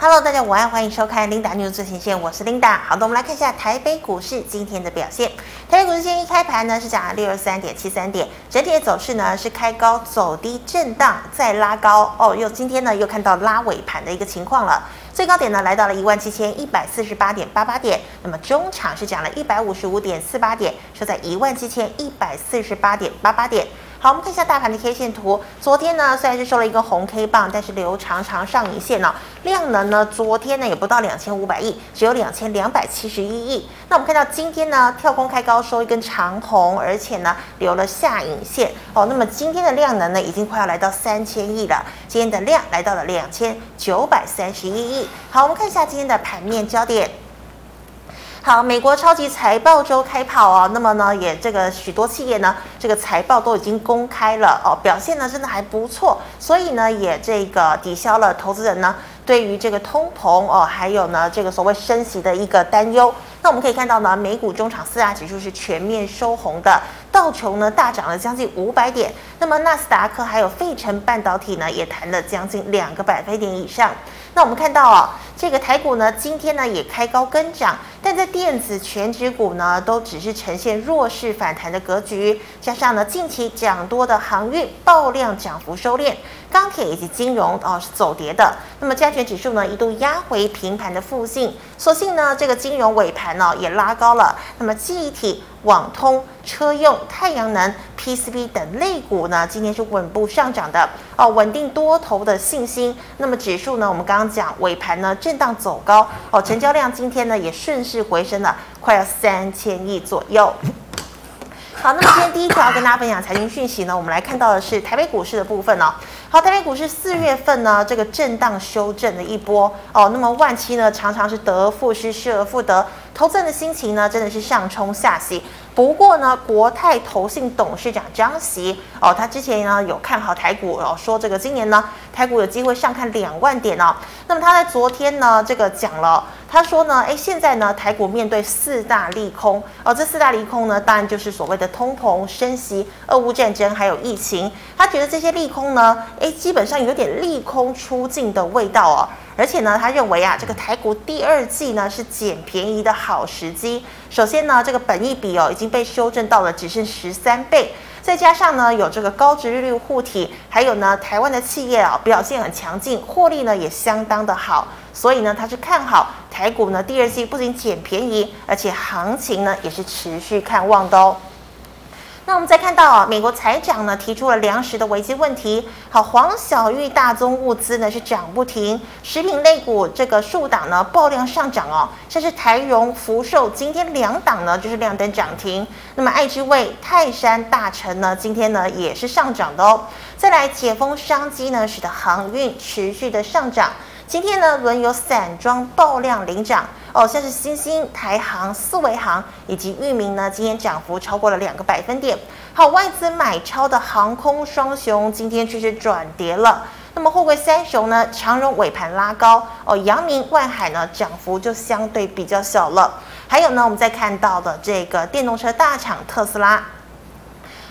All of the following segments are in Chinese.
Hello，大家午安，欢迎收看 Linda News 最前线，我是 Linda。好的，我们来看一下台北股市今天的表现。台北股市今天一开盘呢是涨了六十三点七三点，整体的走势呢是开高走低震荡再拉高哦，又今天呢又看到拉尾盘的一个情况了。最高点呢来到了一万七千一百四十八点八八点，那么中场是涨了一百五十五点四八点，收在一万七千一百四十八点八八点。好，我们看一下大盘的 K 线图。昨天呢，虽然是收了一个红 K 棒，但是留长长上影线呢、哦，量能呢，昨天呢也不到两千五百亿，只有两千两百七十一亿。那我们看到今天呢，跳空开高收一根长红，而且呢留了下影线哦。那么今天的量能呢，已经快要来到三千亿了。今天的量来到了两千九百三十一亿。好，我们看一下今天的盘面焦点。好，美国超级财报周开跑哦，那么呢，也这个许多企业呢，这个财报都已经公开了哦，表现呢真的还不错，所以呢，也这个抵消了投资人呢对于这个通膨哦，还有呢这个所谓升息的一个担忧。那我们可以看到呢，美股中场四大指数是全面收红的，道琼呢大涨了将近五百点，那么纳斯达克还有费城半导体呢也弹了将近两个百分点以上。那我们看到哦，这个台股呢今天呢也开高跟涨。但在电子权值股呢，都只是呈现弱势反弹的格局，加上呢近期涨多的航运爆量涨幅收敛，钢铁以及金融哦是走跌的。那么加权指数呢一度压回平盘的附近，所幸呢这个金融尾盘呢也拉高了。那么记忆体、网通、车用、太阳能、PCB 等类股呢今天是稳步上涨的哦，稳定多头的信心。那么指数呢我们刚刚讲尾盘呢震荡走高哦，成交量今天呢也顺。势回升了，快要三千亿左右。好，那么今天第一条要跟大家分享财经讯息呢，我们来看到的是台北股市的部分哦。好，台北股市四月份呢，这个震荡修正的一波哦，那么万七呢常常是得而复失，失而复得，投资人的心情呢真的是上冲下洗。不过呢，国泰投信董事长张锡哦，他之前呢有看好台股哦，说这个今年呢台股有机会上看两万点哦。那么他在昨天呢这个讲了，他说呢，哎，现在呢台股面对四大利空哦，这四大利空呢当然就是所谓的通膨、升息、俄乌战争还有疫情。他觉得这些利空呢，哎，基本上有点利空出尽的味道哦。而且呢，他认为啊，这个台股第二季呢是捡便宜的好时机。首先呢，这个本益比哦已经被修正到了只剩十三倍，再加上呢有这个高值利率护体，还有呢台湾的企业啊表现很强劲，获利呢也相当的好，所以呢他是看好台股呢第二季不仅捡便宜，而且行情呢也是持续看望的哦。那我们再看到啊，美国财长呢提出了粮食的危机问题。好，黄小玉大宗物资呢是涨不停，食品类股这个数档呢爆量上涨哦，像是台荣、福寿，今天两档呢就是亮灯涨停。那么爱之味、泰山、大成呢今天呢也是上涨的哦。再来解封商机呢，使得航运持续的上涨。今天呢轮有散装爆量领涨。哦，像是新兴、台航、四维航以及裕民呢，今天涨幅超过了两个百分点。好，外资买超的航空双雄今天却是转跌了。那么货柜三雄呢，长荣尾盘拉高，哦，阳明、万海呢涨幅就相对比较小了。还有呢，我们再看到的这个电动车大厂特斯拉。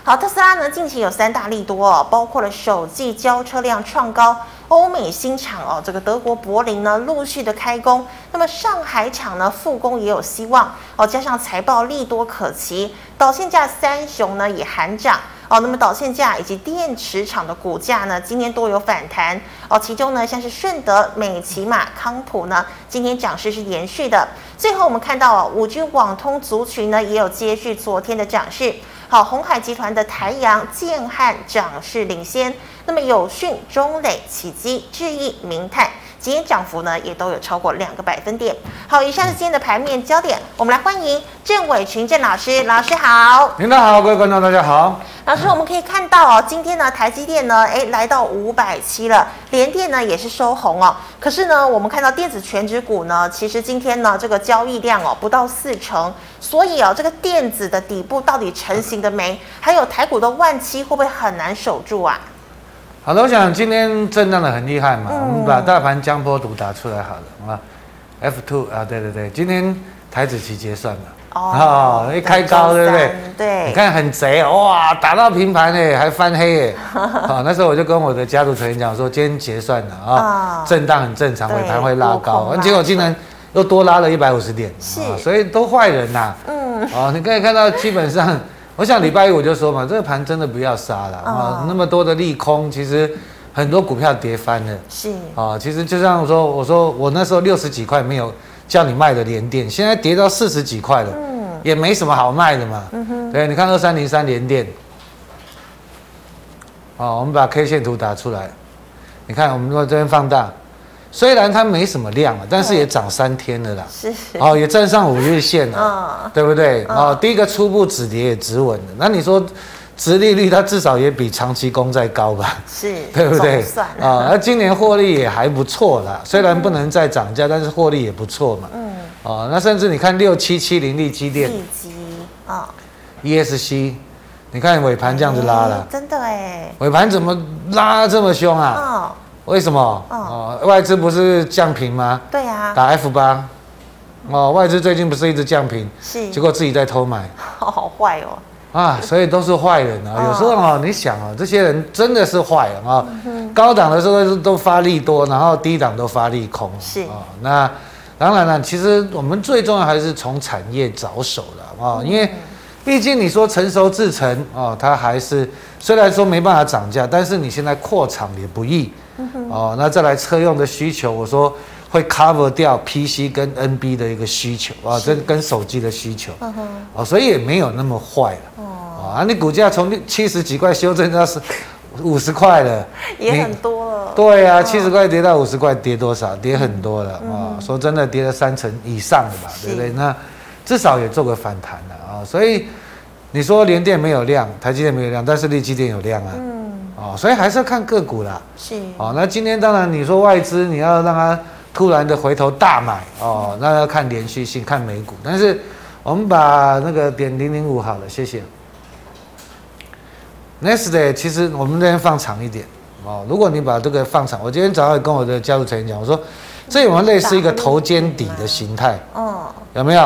好，特斯拉呢近期有三大利多哦，包括了首季交车量创高。欧美新厂哦，这个德国柏林呢陆续的开工，那么上海厂呢复工也有希望哦，加上财报利多可期，导线价三雄呢也喊涨哦，那么导线价以及电池厂的股价呢今天都有反弹。哦，其中呢像是顺德、美琪玛、康普呢今天涨势是延续的，最后我们看到哦，五 G 网通族群呢也有接续昨天的涨势。好，鸿海集团的台阳、建汉涨势领先，那么友讯、中磊、启基、智易、明泰今天涨幅呢也都有超过两个百分点。好，以上是今天的盘面焦点，我们来欢迎郑伟群郑老师，老师好。您好，各位观众大家好。老师，我们可以看到哦，今天呢台积电呢，哎来到五百七了，联电呢也是收红哦。可是呢，我们看到电子权值股呢，其实今天呢这个交易量哦不到四成。所以哦，这个电子的底部到底成型的没？还有台股的万七会不会很难守住啊？好的，我想今天震荡的很厉害嘛，嗯、我们把大盘江波图打出来好了啊，F two 啊，对对对，今天台子期结算了。哦，一开高对不对？对，你看很贼哇，打到平盘哎，还翻黑哎，好，那时候我就跟我的家族成员讲说，今天结算了啊，震荡很正常，尾盘会拉高，结果竟然又多拉了一百五十点，是，所以都坏人呐，嗯，哦，你可以看到基本上，我想礼拜一我就说嘛，这个盘真的不要杀了啊，那么多的利空，其实。很多股票跌翻了，是。啊，其实就像我说，我说我那时候六十几块没有叫你卖的连电，现在跌到四十几块了，嗯，也没什么好卖的嘛，嗯哼，对，你看二三零三连电，好，我们把 K 线图打出来，你看我们说这边放大，虽然它没什么量了，但是也涨三天了啦，是，哦，也站上五日线了，对不对？哦，第一个初步止跌也止稳了，那你说？殖利率它至少也比长期公债高吧？是，对不对？啊，那今年获利也还不错啦，虽然不能再涨价，但是获利也不错嘛。嗯。哦，那甚至你看六七七零力基电，力基啊，ESC，你看尾盘这样子拉了，真的哎，尾盘怎么拉这么凶啊？哦，为什么？哦，外资不是降频吗？对呀，打 F 八。哦，外资最近不是一直降频，是，结果自己在偷买，好坏哦。啊，所以都是坏人啊！有时候啊，你想啊，这些人真的是坏人啊。高档的时候都发利多，然后低档都发利空。是啊，那当然了，其实我们最重要还是从产业着手了啊，因为毕竟你说成熟制成啊，它还是虽然说没办法涨价，但是你现在扩厂也不易。哦，那再来车用的需求，我说。会 cover 掉 PC 跟 NB 的一个需求啊，这跟手机的需求，哦，所以也没有那么坏了。哦，啊，你股价从七十几块修正到是五十块了，也很多了。对啊，七十块跌到五十块，跌多少？跌很多了啊！说真的，跌了三成以上的吧，对不对？那至少也做个反弹了啊！所以你说联电没有量，台积电没有量，但是力积电有量啊。嗯。哦，所以还是要看个股啦。是。哦，那今天当然你说外资，你要让它。突然的回头大买哦，那要看连续性，看美股。但是我们把那个点零零五好了，谢谢。Next day，其实我们这边放长一点哦。如果你把这个放长，我今天早上也跟我的家族成员讲，我说这有没有类似一个头肩底的形态？哦，有没有？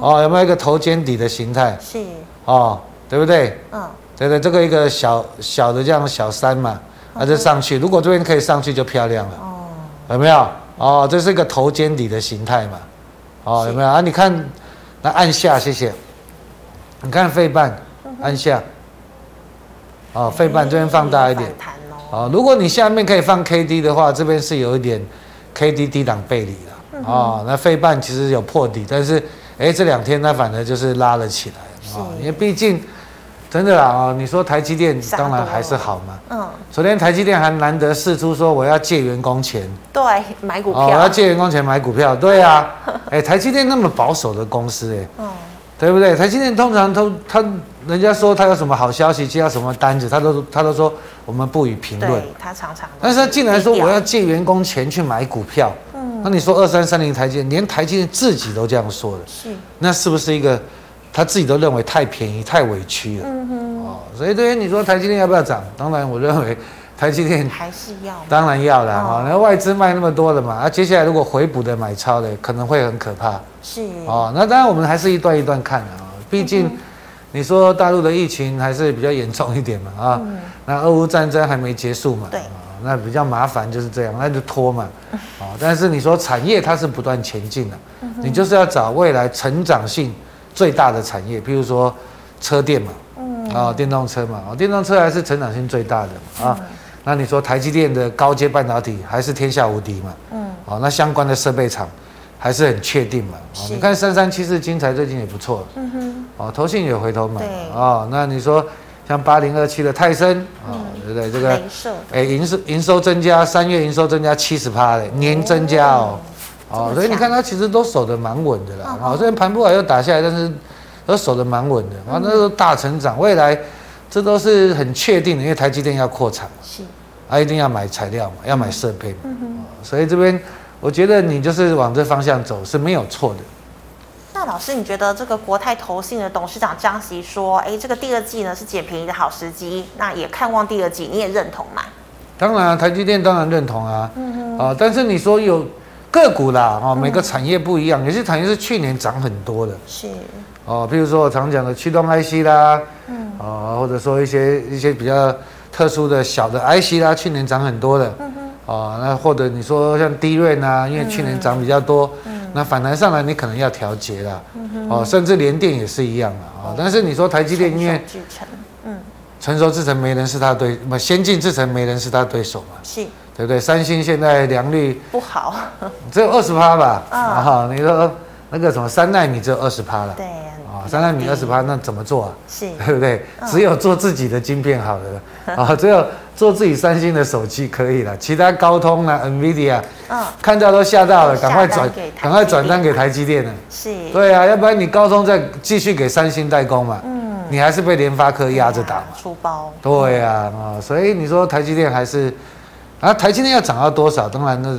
哦，有没有一个头肩底的形态？是哦，对不对？嗯，对对，这个一个小小的这样小山嘛，那就上去。如果这边可以上去，就漂亮了。哦，有没有？哦，这是一个头肩底的形态嘛？哦，有没有啊？你看，那按下，谢谢。你看费半，按下。哦，费半这边放大一点。哦，如果你下面可以放 K D 的话，这边是有一点 K D 低档背离了。哦，那费半其实有破底，但是哎，这两天它反而就是拉了起来。哦，因为毕竟。真的啦啊！你说台积电当然还是好嘛。嗯。昨天台积电还难得释出说我要借员工钱。对，买股票。我要借员工钱买股票。对啊。哎，台积电那么保守的公司，哎。嗯。对不对？台积电通常都他人家说他有什么好消息接到什么单子，他都他都说我们不予评论。对，他常常。但是他竟然说我要借员工钱去买股票。嗯。那你说二三三零台积电，连台积电自己都这样说了。是。那是不是一个？他自己都认为太便宜、太委屈了，嗯哼，哦，所以对于你说台积电要不要涨？当然，我认为台积电还是要，当然要了啊。然后外资卖那么多了嘛，啊，接下来如果回补的买超的，可能会很可怕。是，哦，那当然我们还是一段一段看的啊。毕竟你说大陆的疫情还是比较严重一点嘛，啊，那俄乌战争还没结束嘛，对，那比较麻烦就是这样，那就拖嘛，啊，但是你说产业它是不断前进的，你就是要找未来成长性。最大的产业，譬如说车电嘛，嗯，啊，电动车嘛，啊，电动车还是成长性最大的嘛，啊，那你说台积电的高阶半导体还是天下无敌嘛，嗯，啊，那相关的设备厂还是很确定嘛，啊，你看三三七四精材最近也不错，嗯哼，哦，投信也回头买，啊，那你说像八零二七的泰森，啊，对不对？这个，哎，营收营收增加，三月营收增加七十趴的年增加哦。哦，所以你看它其实都守得蛮稳的啦。好，虽然盘不好又打下来，但是 都守得蛮稳的。啊，那都大成长，未来这都是很确定的，因为台积电要扩产嘛，是，啊，一定要买材料嘛，要买设备嘛。嗯哼。所以这边我觉得你就是往这方向走是没有错的。那老师，你觉得这个国泰投信的董事长张席说，哎，这个第二季呢是捡便宜的好时机，那也看望第二季，你也认同吗？当然，台积电当然认同啊。嗯哼。啊，但是你说有。个股啦，哦，每个产业不一样，有些产业是去年涨很多的，是。哦，比如说我常讲的驱动 IC 啦，嗯，哦，或者说一些一些比较特殊的小的 IC 啦，去年涨很多的，嗯哼，哦，那或者你说像 DRAM 啊，因为去年涨比较多，嗯，那反弹上来你可能要调节啦，嗯哼，哦，甚至联电也是一样的啊，但是你说台积电因为嗯，成熟制程没人是他对，不，先进制程没人是他对手嘛，是。对不对？三星现在良率不好，只有二十趴吧？啊、哦，你说那个什么三奈米只有二十趴了？对，啊、哦，三奈米二十趴，那怎么做啊？是，对不对？嗯、只有做自己的晶片好了，啊、哦，只有做自己三星的手机可以了，其他高通啊、NVIDIA，嗯，看到都吓到了，赶快转，赶快转单给台积电了。是，对啊，要不然你高通再继续给三星代工嘛？嗯，你还是被联发科压着打嘛？出包。对呀，啊、哦，所以你说台积电还是。啊，台积电要涨到多少？当然，那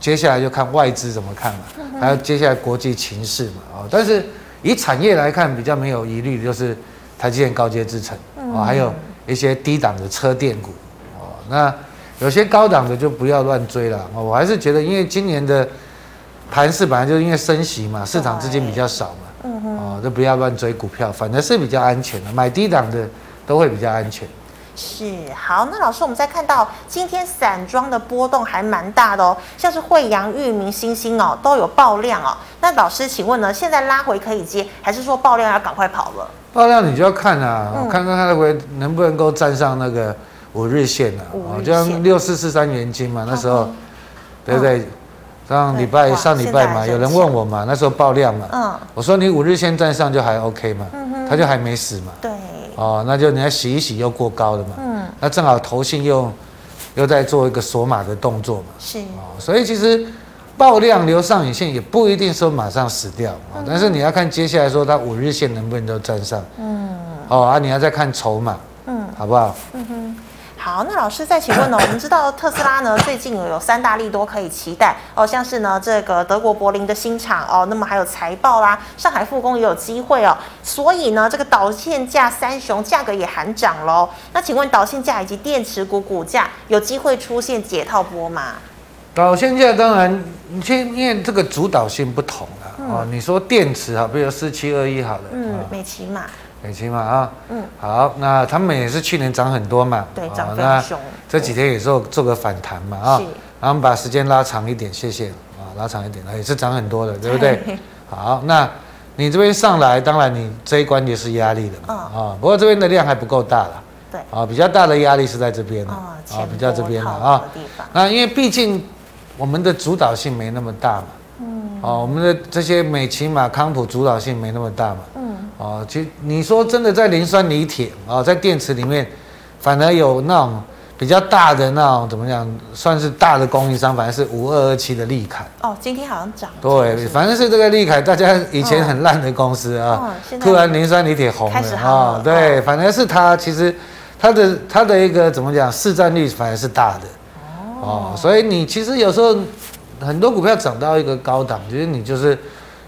接下来就看外资怎么看嘛，还有接下来国际情势嘛。哦，但是以产业来看，比较没有疑虑的就是台积电高阶制程哦，还有一些低档的车电股哦。那有些高档的就不要乱追了。我还是觉得，因为今年的盘市本来就是因为升息嘛，市场资金比较少嘛，哦，就不要乱追股票，反正是比较安全的，买低档的都会比较安全。是好，那老师，我们再看到今天散装的波动还蛮大的哦，像是惠阳、裕民、欣兴哦，都有爆量哦。那老师，请问呢，现在拉回可以接，还是说爆量要赶快跑了？爆量你就要看啊，嗯、看看它会能不能够站上那个五日线啊，哦，就像六四四三元金嘛，那时候，嗯、对不对？上礼拜上礼拜嘛，有人问我嘛，那时候爆量嘛，嗯，我说你五日线站上就还 OK 嘛，嗯哼，它就还没死嘛，对。哦，那就你要洗一洗又过高了嘛，嗯，那正好投信又又在做一个锁码的动作嘛，是。哦，所以其实爆量留上影线也不一定说马上死掉啊，但是你要看接下来说它五日线能不能都站上，嗯，哦啊，你要再看筹码，嗯，好不好？嗯哼。好，那老师再请问呢？我们知道特斯拉呢最近有三大利多可以期待哦，像是呢这个德国柏林的新厂哦，那么还有财报啦，上海复工也有机会哦，所以呢这个导线价三雄价格也喊涨喽。那请问导线价以及电池股股价有机会出现解套波吗？导线价当然，你先因为这个主导性不同了、嗯、哦。你说电池啊，比如四七二一好了，嗯，美琪玛。美琪嘛啊，嗯，好，那他们也是去年涨很多嘛，对，涨非常凶。这几天也做做个反弹嘛，啊，然后把时间拉长一点，谢谢。啊，拉长一点，也是涨很多的，对不对？好，那你这边上来，当然你这一关也是压力的嘛，啊，不过这边的量还不够大了，对，啊，比较大的压力是在这边的啊，比较这边的啊，那因为毕竟我们的主导性没那么大嘛，嗯，哦，我们的这些美琪嘛、康普主导性没那么大嘛。哦，其实你说真的，在磷酸锂铁啊，在电池里面，反而有那种比较大的那种怎么讲，算是大的供应商，反而是五二二七的利凯。哦，今天好像涨。对，反正是这个利凯，大家以前很烂的公司啊，突然磷酸锂铁红了啊，对，反而是它，其实它的它的一个怎么讲，市占率反而是大的。哦。所以你其实有时候很多股票涨到一个高档，其实你就是。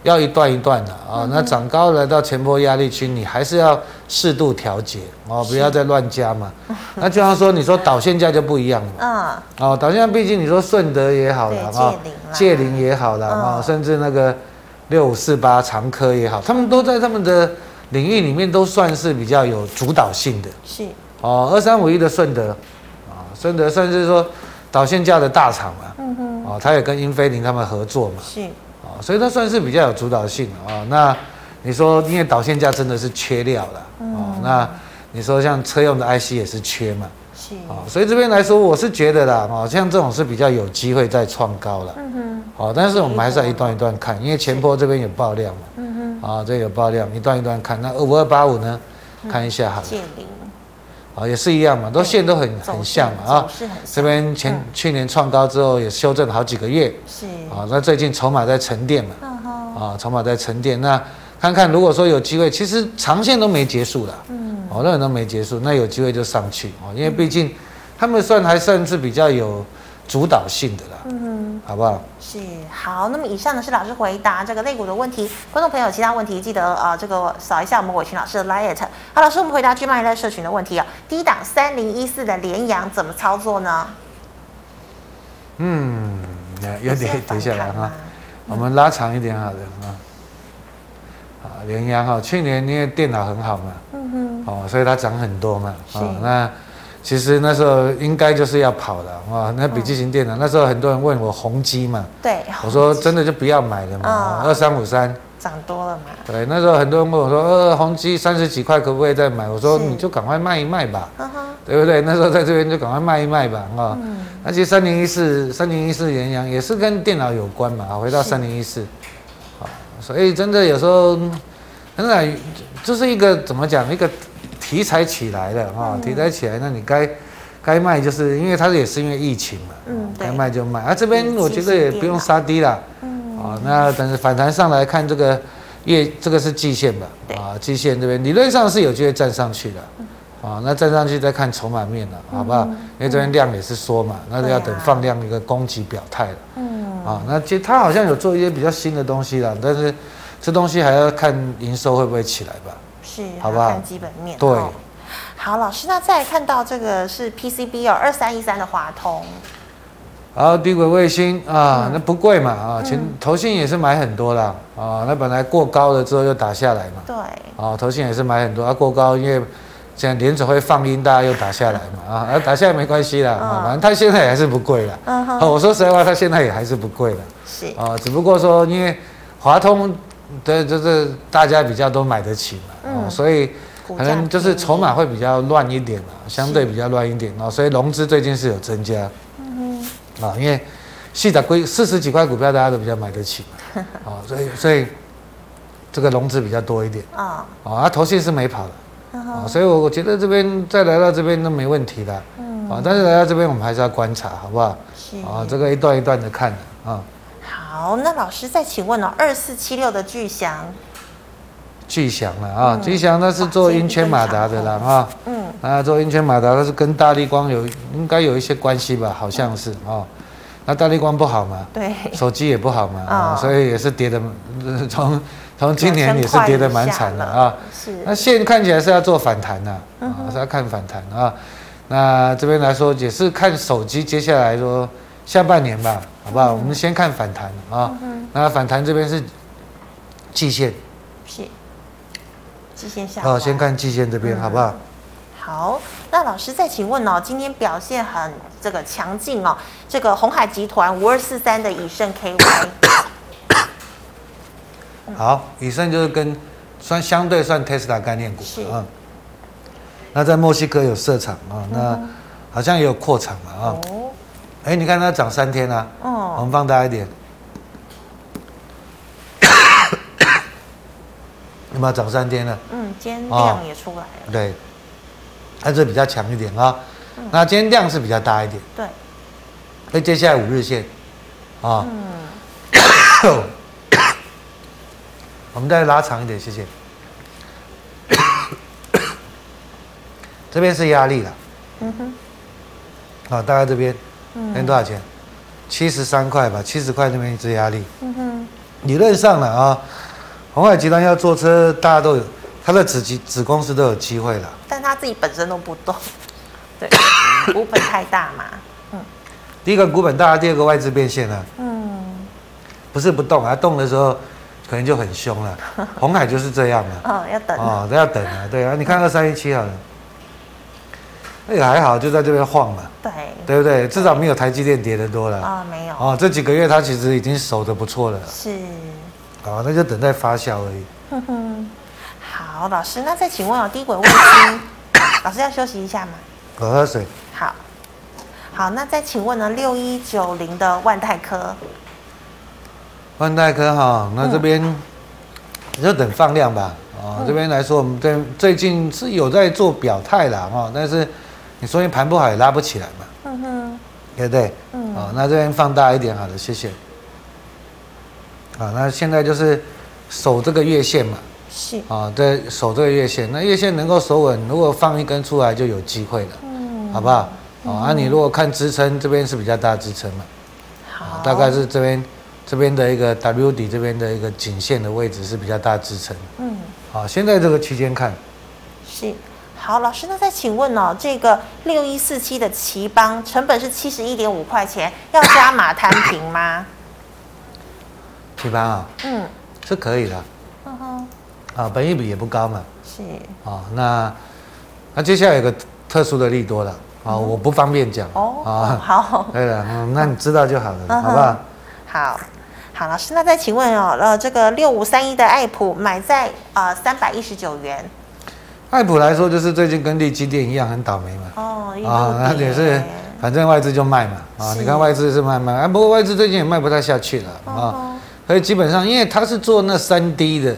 要一段一段的啊，那涨高来到前波压力区，你还是要适度调节哦，不要再乱加嘛。那就像说，你说导线架就不一样了。嗯。哦，导线架毕竟你说顺德也好了啊，界霖也好了啊，甚至那个六五四八长科也好，他们都在他们的领域里面都算是比较有主导性的。是。哦，二三五一的顺德啊，顺德算是说导线架的大厂嘛。嗯哼。哦，他也跟英飞凌他们合作嘛。是。所以它算是比较有主导性啊、哦。那你说，因为导线架真的是缺料了哦。那你说像车用的 IC 也是缺嘛？是啊、哦。所以这边来说，我是觉得啦，哦，像这种是比较有机会再创高了。嗯哼。哦，但是我们还是要一段一段看，因为前波这边有爆量嘛。嗯哼。啊，这有爆量，一段一段看。那二五二八五呢？看一下好了。啊，也是一样嘛，都线都很很像嘛啊。这边前去年创高之后也修正了好几个月。是。啊，那最近筹码在沉淀嘛。啊，筹码在沉淀。那看看如果说有机会，其实长线都没结束的。嗯。哦，那都没结束，那有机会就上去哦，因为毕竟他们算还算是比较有。主导性的啦，好不好？是好，那么以上呢是老师回答这个肋骨的问题，观众朋友有其他问题记得啊、呃，这个扫一下我们伟群老师的 Lite。好，老师，我们回答 GMoney 在社群的问题啊，低档三零一四的联阳怎么操作呢？嗯，有点跌下来哈。我们拉长一点好了啊。啊，联阳哈，去年因为电脑很好嘛，嗯哼，哦，所以它涨很多嘛，啊，那其实那时候应该就是要跑的啊，那笔记型电脑那时候很多人问我宏基嘛，对，我说真的就不要买了嘛，二三五三。涨多了嘛？对，那时候很多人问我说：“呃，宏基三十几块可不可以再买？”我说：“你就赶快卖一卖吧，对不对？”那时候在这边就赶快卖一卖吧，啊。那其实三零一四、三零一四联阳也是跟电脑有关嘛。回到三零一四，所以真的有时候，真的就是一个怎么讲？一个题材起来了啊，题材起来，那你该该卖，就是因为它也是因为疫情嘛，嗯，该卖就卖。啊，这边我觉得也不用杀低了。嗯啊，那等反弹上来看这个月，这个是季线吧？啊，季线这边理论上是有机会站上去的。啊，那站上去再看筹码面了，好不好？因为这边量也是缩嘛，那就要等放量一个攻击表态了。嗯。啊，那其实它好像有做一些比较新的东西了，但是这东西还要看营收会不会起来吧？是，好不好？看基本面。对。好，老师，那再看到这个是 PCB 哦，二三一三的华通。好，低轨卫星啊，那不贵嘛啊，前投信也是买很多啦啊，那本来过高了之后又打下来嘛，对，啊，投信也是买很多啊，过高因为现在联准会放鹰，大家又打下来嘛啊，打下来没关系啦啊，反正它现在也还是不贵了，嗯哼，我说实在话，它现在也还是不贵了，是啊，只不过说因为华通的就是大家比较都买得起嘛，嗯，所以可能就是筹码会比较乱一点嘛，相对比较乱一点哦，所以融资最近是有增加。嗯啊，因为细的规四十几块股票，大家都比较买得起嘛，啊，所以所以这个融资比较多一点。啊，啊，投信是没跑的，啊，所以我我觉得这边再来到这边都没问题的，嗯。啊，但是来到这边我们还是要观察，好不好？是。啊，这个一段一段的看啊。好，那老师再请问哦，二四七六的巨祥，巨祥了啊，巨祥那是做音圈马达的啦，哈，嗯，啊，做音圈马达，它是跟大力光有应该有一些关系吧，好像是啊。那大力光不好嘛？对，手机也不好嘛，啊，所以也是跌的，从从今年也是跌的蛮惨的啊。是。那现在看起来是要做反弹的，啊，是要看反弹啊。那这边来说也是看手机，接下来说下半年吧，好不好？我们先看反弹啊。那反弹这边是季线。是。季线下。好，先看季线这边，好不好？好，那老师再请问哦，今天表现很这个强劲哦，这个鸿海集团五二四三的以盛 KY。好，以盛就是跟算相对算 Tesla 概念股啊。那在墨西哥有设厂啊，那好像也有扩厂了啊。哦。哎，你看它涨三天啊。哦。我们放大一点。有没有涨三天了？嗯，今天量也出来了。对。它是比较强一点啊，那今天量是比较大一点。对。那接下来五日线，啊，嗯，我们再拉长一点，谢谢。这边是压力了。嗯哼。啊，大概这边，今天多少钱？七十三块吧，七十块那边一支压力。嗯哼。理论上呢啊，鸿海集团要做车，大家都有。他的子集子公司都有机会了，但他自己本身都不动，对，股本太大嘛，嗯，第一个股本大，第二个外资变现了，嗯，不是不动啊，动的时候可能就很凶了，红海就是这样了，哦，要等，哦，都要等啊，对啊，你看二三一七好了，那也还好，就在这边晃嘛，对，对不对？至少没有台积电跌的多了，啊，没有，哦，这几个月它其实已经守的不错了，是，好，那就等待发酵而已，哼哼。好，老师，那再请问哦，低轨卫星，老师要休息一下吗？我喝水。好，好，那再请问呢，六一九零的万泰科。万泰科哈，那这边就等放量吧。啊，这边来说，我们最最近是有在做表态啦，哈，但是你说你盘不好也拉不起来嘛。嗯哼。对不对？嗯。哦，那这边放大一点，好的，谢谢。啊，那现在就是守这个月线嘛。是啊，对守这个月线，那月线能够守稳，如果放一根出来就有机会了，嗯，好不好？嗯、啊，你如果看支撑，这边是比较大支撑嘛，好，大概是这边这边的一个 W 底这边的一个颈线的位置是比较大支撑，嗯，好，现在这个区间看，是。好，老师，那再请问哦，这个六一四七的奇邦成本是七十一点五块钱，要加码摊平吗？奇邦啊，嗯，是可以的。嗯哼，啊，本益比也不高嘛。是。啊，那那接下来有个特殊的利多了啊，我不方便讲。哦。啊，好。对了，嗯，那你知道就好了，好不好？好。好，老师，那再请问哦，呃，这个六五三一的爱普买在呃三百一十九元。爱普来说，就是最近跟力积电一样很倒霉嘛。哦，啊，那也是，反正外资就卖嘛。啊，你看外资是卖卖，啊，不过外资最近也卖不太下去了啊。所以基本上，因为它是做那三 D 的，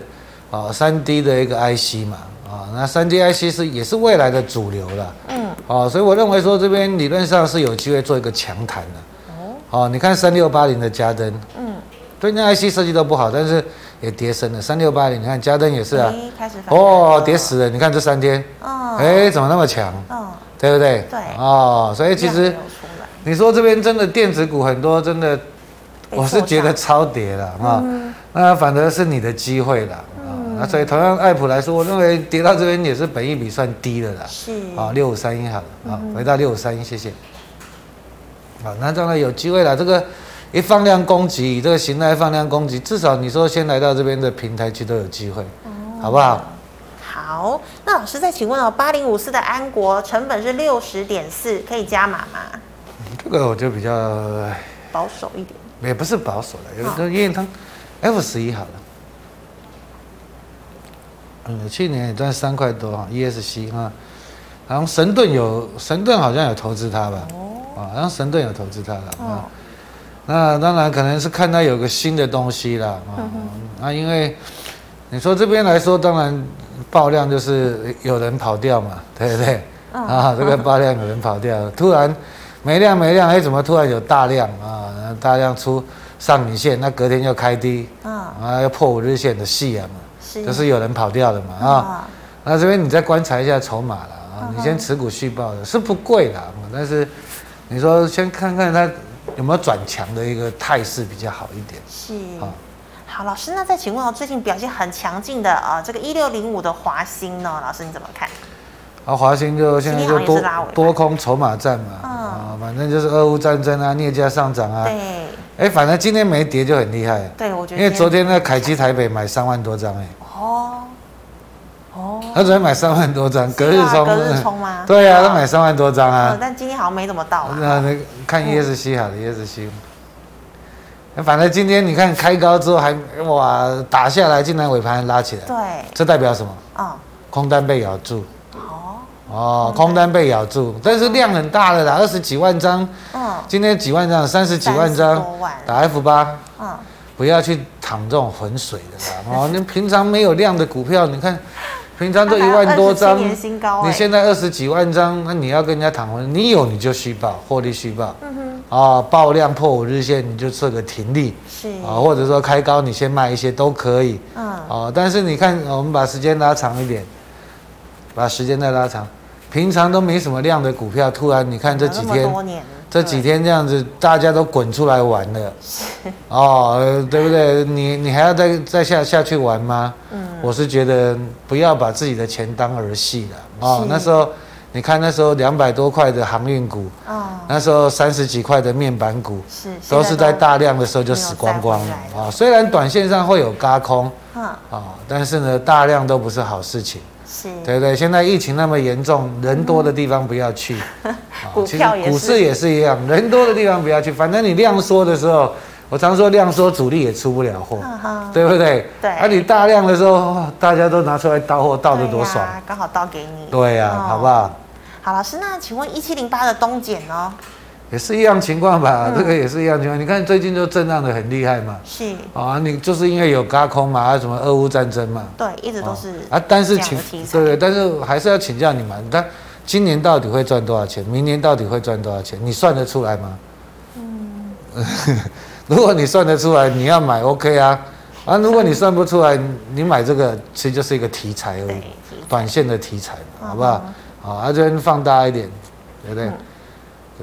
啊，三 D 的一个 IC 嘛，啊，那三 D IC 是也是未来的主流了。嗯。啊，所以我认为说这边理论上是有机会做一个强弹的。哦。你看三六八零的嘉登。嗯。对，那 IC 设计都不好，但是也跌深了。三六八零，你看嘉登也是啊，哦，跌死了。你看这三天，哦，哎，怎么那么强？哦，对不对？对，哦，所以其实你说这边真的电子股很多，真的，我是觉得超跌了啊。那反而是你的机会了啊。那所以同样爱普来说，我认为跌到这边也是本益比算低的了。是啊，六五三一好了啊，回到六五三一，谢谢。好，那当然有机会了，这个。一放量攻击，这个形态放量攻击，至少你说先来到这边的平台区都有机会，哦、好不好？好，那老师再请问哦，八零五四的安国成本是六十点四，可以加码吗？这个我就比较保守一点，也不是保守了，有个因为它 F 十一好了，嗯，去年也赚三块多哈，ESC 哈，然后神盾有神盾好像有投资它吧？哦，啊，然后神盾有投资它了啊。哦那当然可能是看到有个新的东西啦啊，那因为你说这边来说，当然爆量就是有人跑掉嘛，对不对？啊，这个爆量有人跑掉，突然没量没量，哎，怎么突然有大量啊？大量出上影线，那隔天又开低，啊，要破五日线的戏啊嘛，就是有人跑掉的嘛啊。那这边你再观察一下筹码了啊，你先持股续报的是不贵的，但是你说先看看它。有没有转强的一个态势比较好一点？是啊，好，老师，那再请问哦，最近表现很强劲的啊，这个一六零五的华兴呢？老师你怎么看？啊，华兴就现在就多多空筹码战嘛，啊，反正就是俄乌战争啊，镍价上涨啊，对，哎，反正今天没跌就很厉害，对，我觉得，因为昨天那凯基台北买三万多张哎，哦。哦，他昨天买三万多张，隔日冲，隔日冲吗？对啊，他买三万多张啊。但今天好像没怎么到。那那看 ESC 好了，ESC。反正今天你看开高之后还哇打下来，竟然尾盘拉起来。对。这代表什么？啊。空单被咬住。哦。哦，空单被咬住，但是量很大的啦，二十几万张。嗯。今天几万张？三十几万张。打 F 八。嗯。不要去淌这种浑水的啦。哦，你平常没有量的股票，你看。平常都一万多张，你现在二十几万张，那你要跟人家谈婚，你有你就虚报，获利虚报，嗯哼，啊，爆量破五日线你就设个停利，是。啊，或者说开高你先卖一些都可以，嗯，啊，但是你看我们把时间拉长一点，把时间再拉长，平常都没什么量的股票，突然你看这几天。这几天这样子，大家都滚出来玩了，哦，对不对？你你还要再再下下去玩吗？嗯，我是觉得不要把自己的钱当儿戏了哦。那时候你看那时候两百多块的航运股，哦，那时候三十几块的面板股，是都是在大量的时候就死光光了啊。虽然短线上会有嘎空，啊、哦，但是呢，大量都不是好事情。是对对，现在疫情那么严重，人多的地方不要去。股票也是，股市也是一样，人多的地方不要去。反正你量缩的时候，我常说量缩，主力也出不了货，对不对？对。而你大量的时候，大家都拿出来倒货，倒的多爽。刚好倒给你。对呀，好不好？好，老师，那请问一七零八的东碱呢？也是一样情况吧，嗯、这个也是一样情况。你看最近就震荡的很厉害嘛，是啊，你就是因为有轧空嘛，还有什么俄乌战争嘛，对，一直都是啊。但是请对对，但是还是要请教你们，他今年到底会赚多少钱？明年到底会赚多少钱？你算得出来吗？嗯，如果你算得出来，你要买 OK 啊啊！如果你算不出来，你买这个其实就是一个题材而已，短线的题材，好不好？好，啊，这边放大一点，对不对？嗯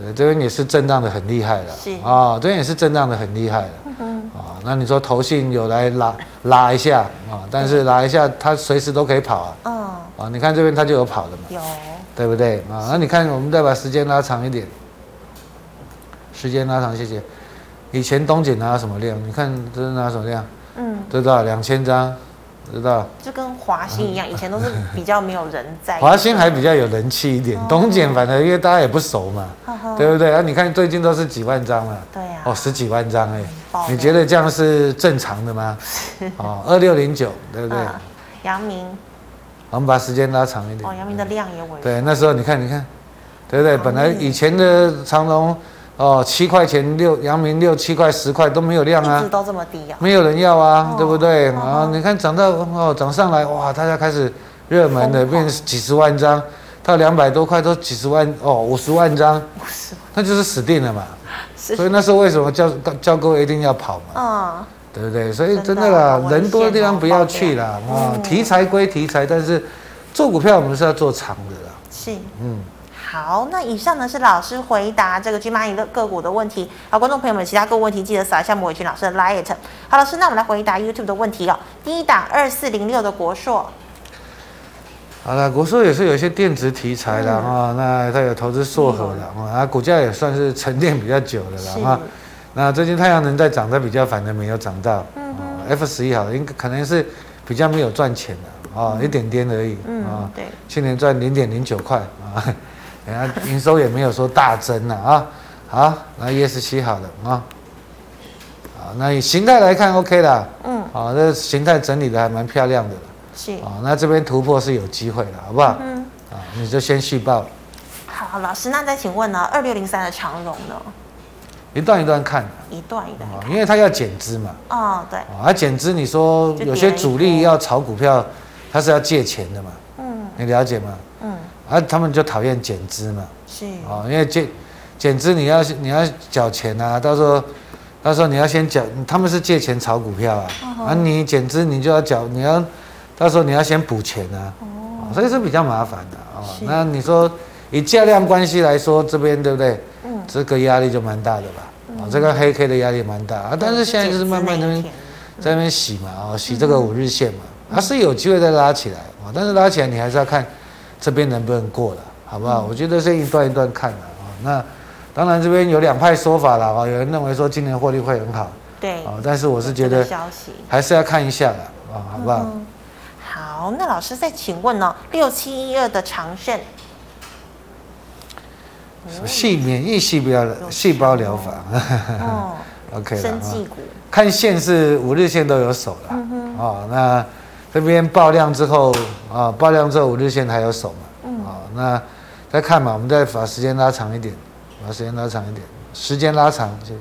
对，这边也是震荡的很厉害了，是啊，这边也是震荡的很厉害了，啊，那你说投信有来拉拉一下啊，但是拉一下它随时都可以跑啊。嗯。啊，你看这边它就有跑的嘛。有。对不对啊？那你看，我们再把时间拉长一点，时间拉长，谢谢。以前东姐拿什么量？你看这是拿什么量？嗯，多少两千张，知道。就跟华兴一样，以前都是比较没有人在。华兴还比较有人气一点，东姐反正因为大家也不熟嘛，对不对啊？你看最近都是几万张了，对呀，哦，十几万张哎，你觉得这样是正常的吗？哦，二六零九，对不对？阳明。我们把时间拉长一点。哦，阳明的量也稳。对，那时候你看，你看，对不对？本来以前的长荣，哦，七块钱六，阳明六七块十块都没有量啊。一直都这么低啊。没有人要啊，对不对？然后你看涨到哦涨上来，哇，大家开始热门的变几十万张，到两百多块都几十万哦，五十万张，那就是死定了嘛。所以那时候为什么叫叫各位一定要跑嘛？啊。对不对？所以真的啦，人多的地方不要去啦。啊，题材归题材，但是做股票我们是要做长的啦。是，嗯，好，那以上呢是老师回答这个军蚂蚁的个股的问题。好，观众朋友们，其他个问题记得扫一下莫伟群老师的 light。好，老师，那我们来回答 YouTube 的问题哦。第一档二四零六的国硕。好了，国硕也是有一些电子题材的啊，那它有投资硕禾的啊，股价也算是沉淀比较久的了啊。那最近太阳能在涨，它比较反正没有涨到。嗯 F 十一好了，应该可能是比较没有赚钱的啊，一点点而已啊。对，去年赚零点零九块啊，营收也没有说大增了啊。好，那 E S 七好了啊。好，那以形态来看，OK 的。嗯。好，这形态整理的还蛮漂亮的。是。啊，那这边突破是有机会的，好不好？嗯。啊，你就先续报。好，老师，那再请问呢？二六零三的长荣呢？一段一段看，一段一段，因为他要减资嘛。哦，对。啊，减资，你说有些主力要炒股票，他是要借钱的嘛。嗯。你了解吗？嗯。啊，他们就讨厌减资嘛。是。哦，因为减减资，你要你要缴钱啊，到时候到时候你要先缴，他们是借钱炒股票啊。啊，你减资，你就要缴，你要到时候你要先补钱啊。哦。所以是比较麻烦的啊。那你说以价量关系来说，这边对不对？这个压力就蛮大的吧，啊，这个黑 K 的压力蛮大啊，但是现在就是慢慢的在那边洗嘛，啊，洗这个五日线嘛，它是有机会再拉起来啊，但是拉起来你还是要看这边能不能过了，好不好？我觉得是一段一段看的啊。那当然这边有两派说法了啊，有人认为说今年获利会很好，对，啊，但是我是觉得还是要看一下的啊，好不好？好，那老师再请问哦，六七一二的长盛。细免疫细胞细胞疗法，哦，OK 了。生技股看线是五日线都有手了，哦，那这边爆量之后啊，爆量之后五日线还有守嘛，啊，那再看嘛，我们再把时间拉长一点，把时间拉长一点，时间拉长就，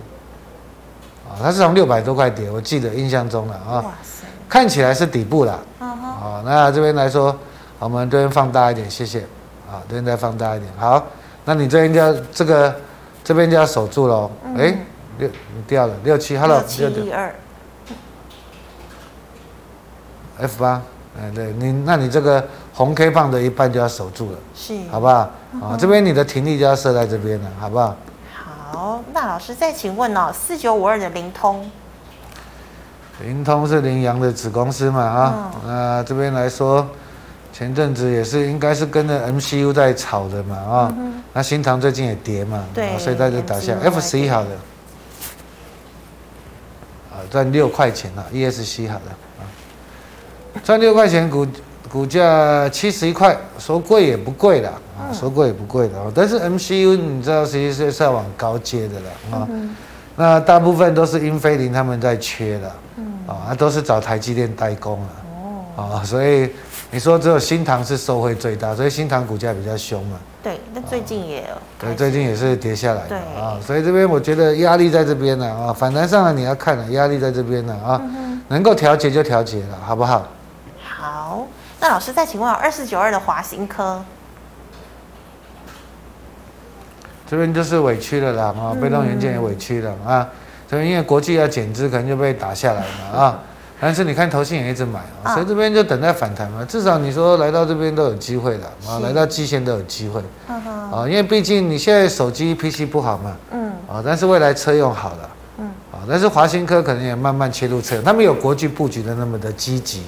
啊，它是从六百多块跌，我记得印象中了啊，看起来是底部了，啊，那这边来说，我们这边放大一点，谢谢，啊，这边再放大一点，好。那你这边就要这个，这边就要守住喽。哎、嗯，六掉了六七，Hello，六七一二，F 八，哎，对你，那你这个红 K 棒的一半就要守住了，是，好不好？啊，这边你的停力就要设在这边了，好不好？好，那老师再请问哦，四九五二的灵通，灵通是羚羊的子公司嘛？啊，那、这边来说。前阵子也是应该是跟着 MCU 在炒的嘛啊，嗯、那新塘最近也跌嘛，对，所以在这打下 F 十一好的，啊赚六块钱了，ESC 好的啊，赚六块钱股股价七十一块，说贵也不贵啦啊，说贵也不贵的啊，但是 MCU 你知道实际是是要往高阶的了啊，嗯、那大部分都是英飞凌他们在缺的，啊，都是找台积电代工了，哦，啊，所以。你说只有新塘是受惠最大，所以新塘股价比较凶嘛。对，那最近也有。对，最近也是跌下来的对啊，所以这边我觉得压力在这边呢啊，反弹上来你要看了，压力在这边呢啊，嗯、能够调节就调节了，好不好？好，那老师再请问，二四九二的华新科，这边就是委屈了啦啊，被动元件也委屈了啊，这边因为国际要减资，可能就被打下来嘛啊。但是你看，投信也一直买啊，所以这边就等待反弹嘛。至少你说来到这边都有机会的啊，来到季线都有机会。啊，因为毕竟你现在手机 PC 不好嘛，嗯，啊，但是未来车用好了，嗯，啊，但是华新科可能也慢慢切入车，他们有国际布局的那么的积极，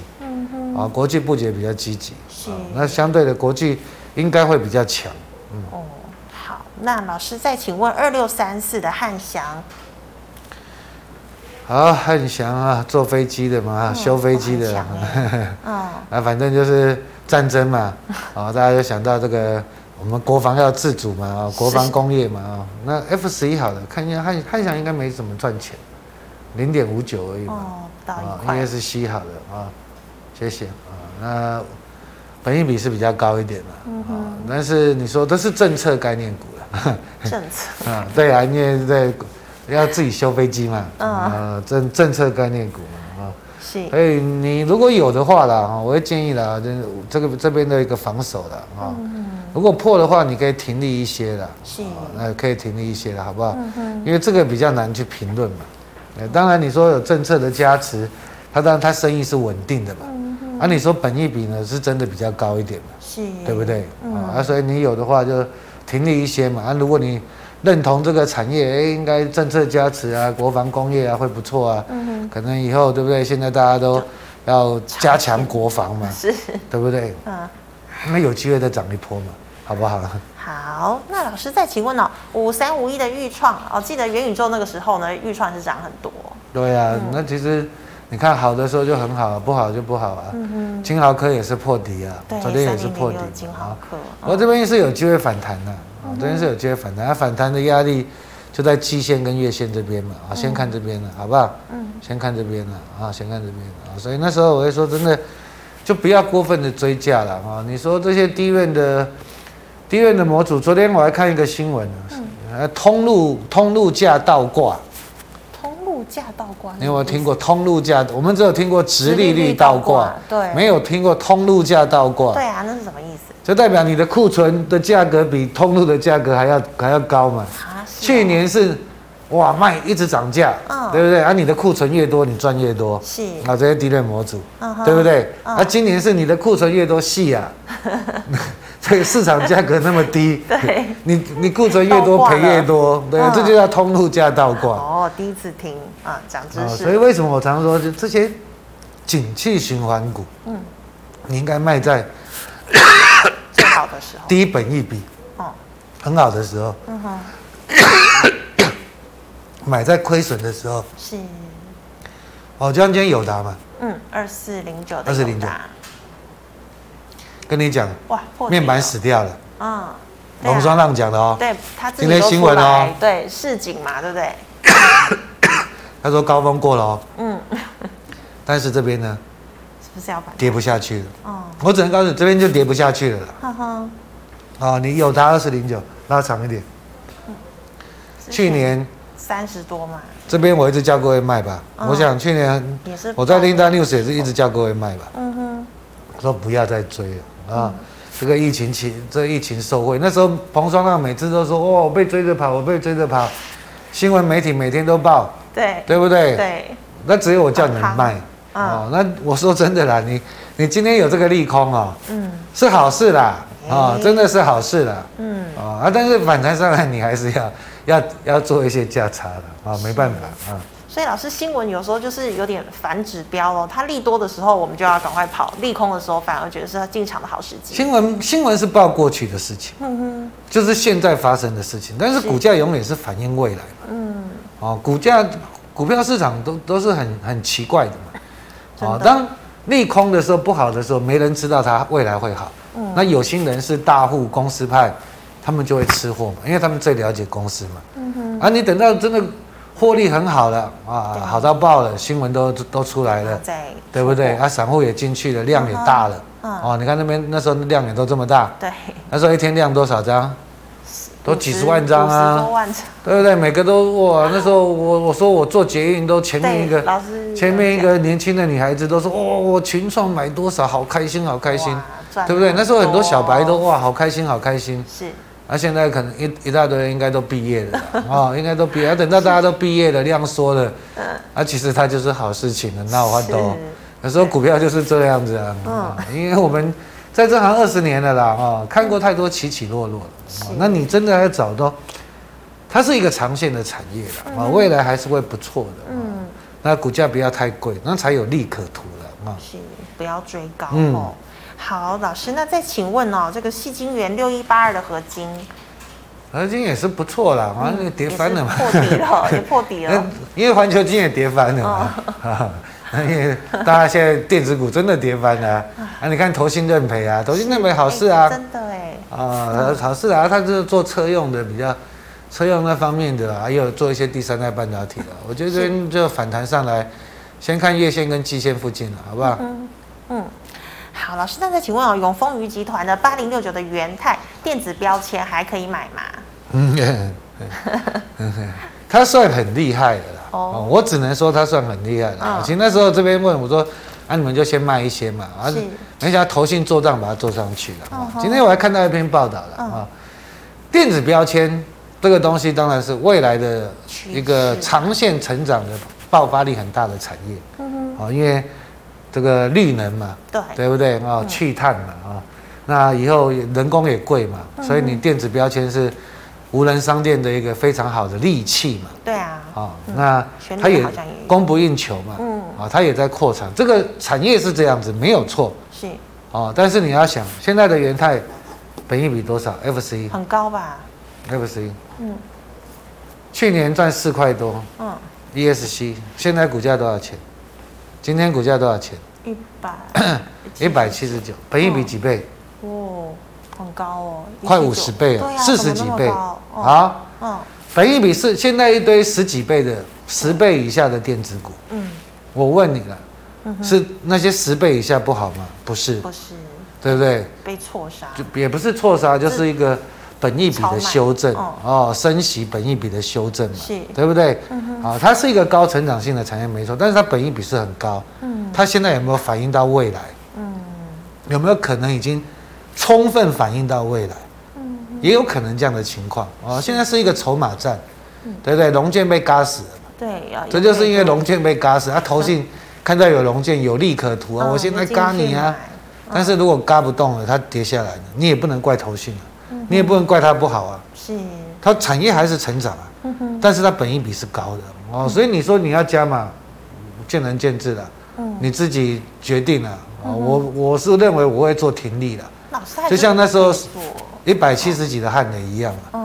啊，国际布局也比较积极，是，那相对的国际应该会比较强，嗯，哦，好，那老师再请问二六三四的汉翔。好，汉翔啊，坐飞机的嘛，修飞机的，嗯，啊，反正就是战争嘛，啊，大家就想到这个，我们国防要自主嘛，啊，国防工业嘛，啊，那 F 十一好了，看一下汉汉翔应该没怎么赚钱，零点五九而已嘛，哦，啊，应该是 C 好的啊，谢谢啊，那本益比是比较高一点的，嗯哼，但是你说都是政策概念股了，政策，啊，对啊，因为在。要自己修飞机嘛？啊，政政策概念股嘛，啊，是。所以你如果有的话啦，哈，我会建议啦，这这个这边的一个防守的啊，如果破的话，你可以停利一些的，是，那可以停利一些的，好不好？因为这个比较难去评论嘛。当然你说有政策的加持，它当然它生意是稳定的嘛。啊，你说本益比呢，是真的比较高一点嘛？是，对不对？啊，所以你有的话就停利一些嘛。啊，如果你认同这个产业，哎，应该政策加持啊，国防工业啊会不错啊，嗯哼，可能以后对不对？现在大家都要加强国防嘛，是，对不对？嗯，那有机会再涨一波嘛，好不好？好，那老师再请问哦，五三五一的预创哦，记得元宇宙那个时候呢，预创是涨很多。对啊，嗯、那其实你看好的时候就很好，不好就不好啊。嗯哼，金豪科也是破底啊，昨天也是破底。金豪科，我这边是有机会反弹的。啊，这边是有机会反弹，它反弹的压力就在季线跟月线这边嘛，啊，先看这边了，好不好？嗯，先看这边了，啊，先看这边啊，所以那时候我会说，真的就不要过分的追价了啊。你说这些低院的低院的模组，昨天我还看一个新闻，嗯，通路通路价倒挂。价倒挂，你有没有听过通路价？我们只有听过直利率倒挂，对，没有听过通路价倒挂。对啊，那是什么意思？就代表你的库存的价格比通路的价格还要还要高嘛？啊，去年是哇卖一直涨价，对不对？啊，你的库存越多，你赚越多。是啊，这些低润模组，对不对？啊，今年是你的库存越多，细啊。这个市场价格那么低，对，你你库存越多赔越多，对，这就叫通路价倒挂。哦，第一次听啊，讲知识。所以为什么我常说，就这些景气循环股，嗯，你应该卖在 最好的时候，低本一比，哦，很好的时候，嗯哼，买在亏损的时候是。哦，就像今天友达嘛，嗯，二四零九的二四零九。跟你讲，哇，面板死掉了。嗯，龙双浪讲的哦。对，他今天新闻哦。对，市井嘛，对不对？他说高峰过了哦。嗯。但是这边呢？是不是要跌不下去了？哦。我只能告诉你，这边就跌不下去了。哈哈。哦，你有它二四零九，拉长一点。去年三十多嘛。这边我一直叫各位卖吧。我想去年也是，我在 Linda News 也是一直叫各位卖吧。嗯哼。说不要再追了。啊，这个疫情期，这个疫情受惠，那时候彭双浪每次都说，哦，我被追着跑，我被追着跑，新闻媒体每天都报，对，对不对？对，那只有我叫你们卖，哦，那我说真的啦，你你今天有这个利空哦，嗯，是好事啦，啊，真的是好事啦，嗯，啊，但是反弹上来你还是要要要做一些价差的，啊，没办法啊。所以老师，新闻有时候就是有点反指标哦。它利多的时候，我们就要赶快跑；利空的时候，反而觉得是要进场的好时机。新闻新闻是报过去的事情，嗯哼，就是现在发生的事情。但是股价永远是反映未来嘛，嗯，哦，股价股票市场都都是很很奇怪的嘛，哦，当利空的时候不好的时候，没人知道它未来会好。嗯，那有心人是大户公司派，他们就会吃货嘛，因为他们最了解公司嘛。嗯哼，啊，你等到真的。获利很好了啊，好到爆了，新闻都都出来了，对不对？啊，散户也进去了，量也大了，哦，你看那边那时候量也都这么大，对，那时候一天量多少张？都几十万张啊，对不对？每个都哇，那时候我我说我做捷运都前面一个，前面一个年轻的女孩子都说，哇，我群创买多少，好开心，好开心，对不对？那时候很多小白都哇，好开心，好开心，是。那、啊、现在可能一一大堆人应该都毕业了啊、哦，应该都毕业。等到大家都毕业了，量缩了，嗯，啊，其实它就是好事情了。那我话都，有时候股票就是这样子啊，嗯，因为我们在这行二十年了啦，啊，看过太多起起落落了。那你真的要找到它是一个长线的产业了啊，未来还是会不错的。嗯，那股价不要太贵，那才有利可图了啊。是，不要追高哦。好，老师，那再请问哦，这个矽晶圆六一八二的合金，合金也是不错啦，好像那个跌翻了嘛，破底了，也破底了。因为环球金也跌翻了嘛。因为大家现在电子股真的跌翻了啊！啊你看投信认赔啊，投信认赔好事啊，真的哎啊，好事啊，他是做车用的，比较车用那方面的，还有做一些第三代半导体的。我觉得就反弹上来，先看月线跟季线附近了，好不好？嗯嗯，好，老师，那再请问哦，永丰余集团的八零六九的元泰电子标签还可以买吗？嗯，他算很厉害的啦。哦，我只能说他算很厉害了。其实那时候这边问我说：“啊，你们就先卖一些嘛。”啊，没想到投信做账把它做上去了。今天我还看到一篇报道了啊，电子标签这个东西当然是未来的一个长线成长的爆发力很大的产业。嗯哼。因为这个绿能嘛，对，对不对？啊？去碳嘛啊，那以后人工也贵嘛，所以你电子标签是。无人商店的一个非常好的利器嘛，对啊，啊，那它也供不应求嘛，嗯，啊，它也在扩产，这个产业是这样子，没有错，是，啊，但是你要想，现在的元泰，本益比多少？FC 很高吧？FC，嗯，去年赚四块多，嗯，ESC 现在股价多少钱？今天股价多少钱？一百，一百七十九，本益比几倍？哦。很高哦，快五十倍了，四十几倍啊！嗯，本益比是现在一堆十几倍的十倍以下的电子股。嗯，我问你了，是那些十倍以下不好吗？不是，不是，对不对？被错杀，就也不是错杀，就是一个本益比的修正哦，升息本益比的修正嘛，是，对不对？啊，它是一个高成长性的产业，没错，但是它本益比是很高。嗯，它现在有没有反映到未来？嗯，有没有可能已经？充分反映到未来，嗯，也有可能这样的情况啊。现在是一个筹码战，对不对？龙建被嘎死了嘛？对，这就是因为龙建被嘎死，他投信看到有龙建有利可图啊，我现在嘎你啊。但是如果嘎不动了，它跌下来了，你也不能怪投信啊，你也不能怪它不好啊。是，它产业还是成长啊，但是它本益比是高的。哦，所以你说你要加嘛，见仁见智了，你自己决定了啊。我我是认为我会做停利的。就像那时候一百七十几的汉磊一样嘛，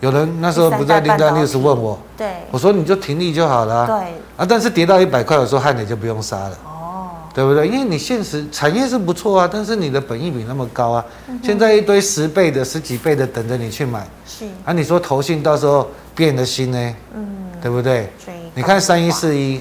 有人那时候不在林丹律师问我，对，我说你就停利就好了，对，啊，但是跌到一百块，我说汉磊就不用杀了，哦，对不对？因为你现实产业是不错啊，但是你的本益比那么高啊，现在一堆十倍的、十几倍的等着你去买，是。啊，你说投信到时候变了心呢，嗯，对不对？你看三一四一。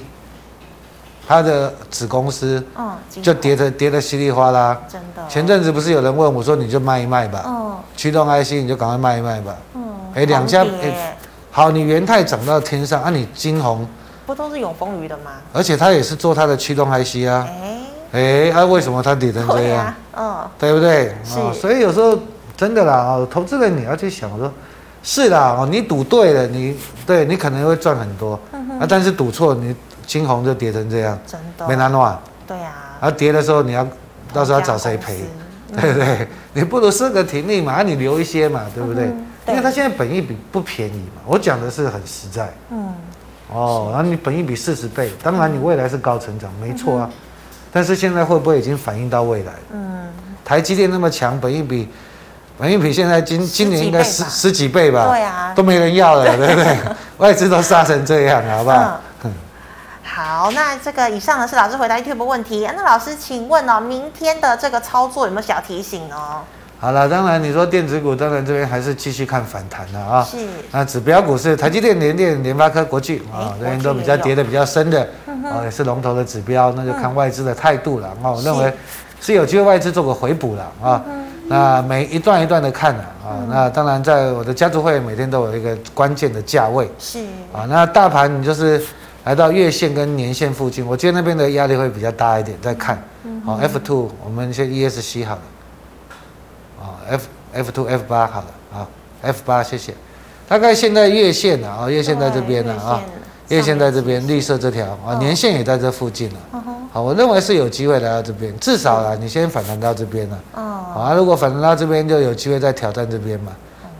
它的子公司，嗯，就跌的跌的稀里哗啦，真的。前阵子不是有人问我说，你就卖一卖吧，嗯，驱动 IC 你就赶快卖一卖吧，嗯，哎，两家，哎，好，你元泰涨到天上，啊，你金宏，不都是永丰余的吗？而且他也是做他的驱动 IC 啊，哎，哎，啊，为什么它跌成这样？嗯，对不对？是，所以有时候真的啦，哦，投资人你要去想说，是啦，哦，你赌对了，你对你可能会赚很多，啊，但是赌错你。金红就跌成这样，真的没难弄。对呀，而跌的时候你要到时候要找谁赔？对不对？你不如设个停利嘛，你留一些嘛，对不对？因为它现在本益比不便宜嘛，我讲的是很实在。嗯，哦，然后你本益比四十倍，当然你未来是高成长，没错啊。但是现在会不会已经反映到未来？嗯，台积电那么强，本益比，本益比现在今今年应该十十几倍吧？对啊，都没人要了，对不对？外资都杀成这样，好不好？好，那这个以上呢是老师回答 YouTube 问题。那老师，请问哦，明天的这个操作有没有小提醒呢？好了，当然你说电子股，当然这边还是继续看反弹的啊。是。那指标股是台积电、联电、联发科、国巨啊，这边都比较跌的比较深的，哦，也是龙头的指标，那就看外资的态度了。啊，我认为是有机会外资做个回补了啊。那每一段一段的看了啊。那当然，在我的家族会每天都有一个关键的价位。是。啊，那大盘你就是。来到月线跟年线附近，我觉得那边的压力会比较大一点。再看，好，F two，我们先 ESC 好了，啊，F F two F 八好了，啊，F 八谢谢。大概现在月线了啊，月线在这边了啊，月线在这边，绿色这条啊，年线也在这附近了。好，我认为是有机会来到这边，至少啊，你先反弹到这边了。哦。啊，如果反弹到这边，就有机会再挑战这边嘛。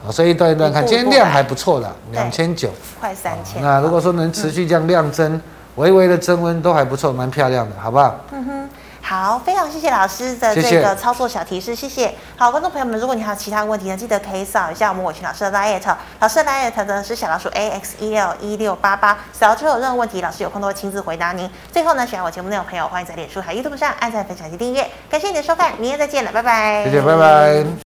好所以一段一段看，今天量还不错了，两千九，快三千。那如果说能持续这样量增，微微的增温都还不错，蛮漂亮的，好不好？嗯哼。好，非常谢谢老师的这个操作小提示，谢谢。好，观众朋友们，如果你还有其他问题呢，记得可以扫一下我们伟群老师的 LINE，老师的 LINE 呢是小老鼠 A X E L 一六八八，扫之后有任何问题，老师有空都会亲自回答您。最后呢，喜欢我节目内容的朋友，欢迎在脸书还有 YouTube 上按赞、分享及订阅。感谢你的收看，明天再见了，拜拜。谢谢，拜拜。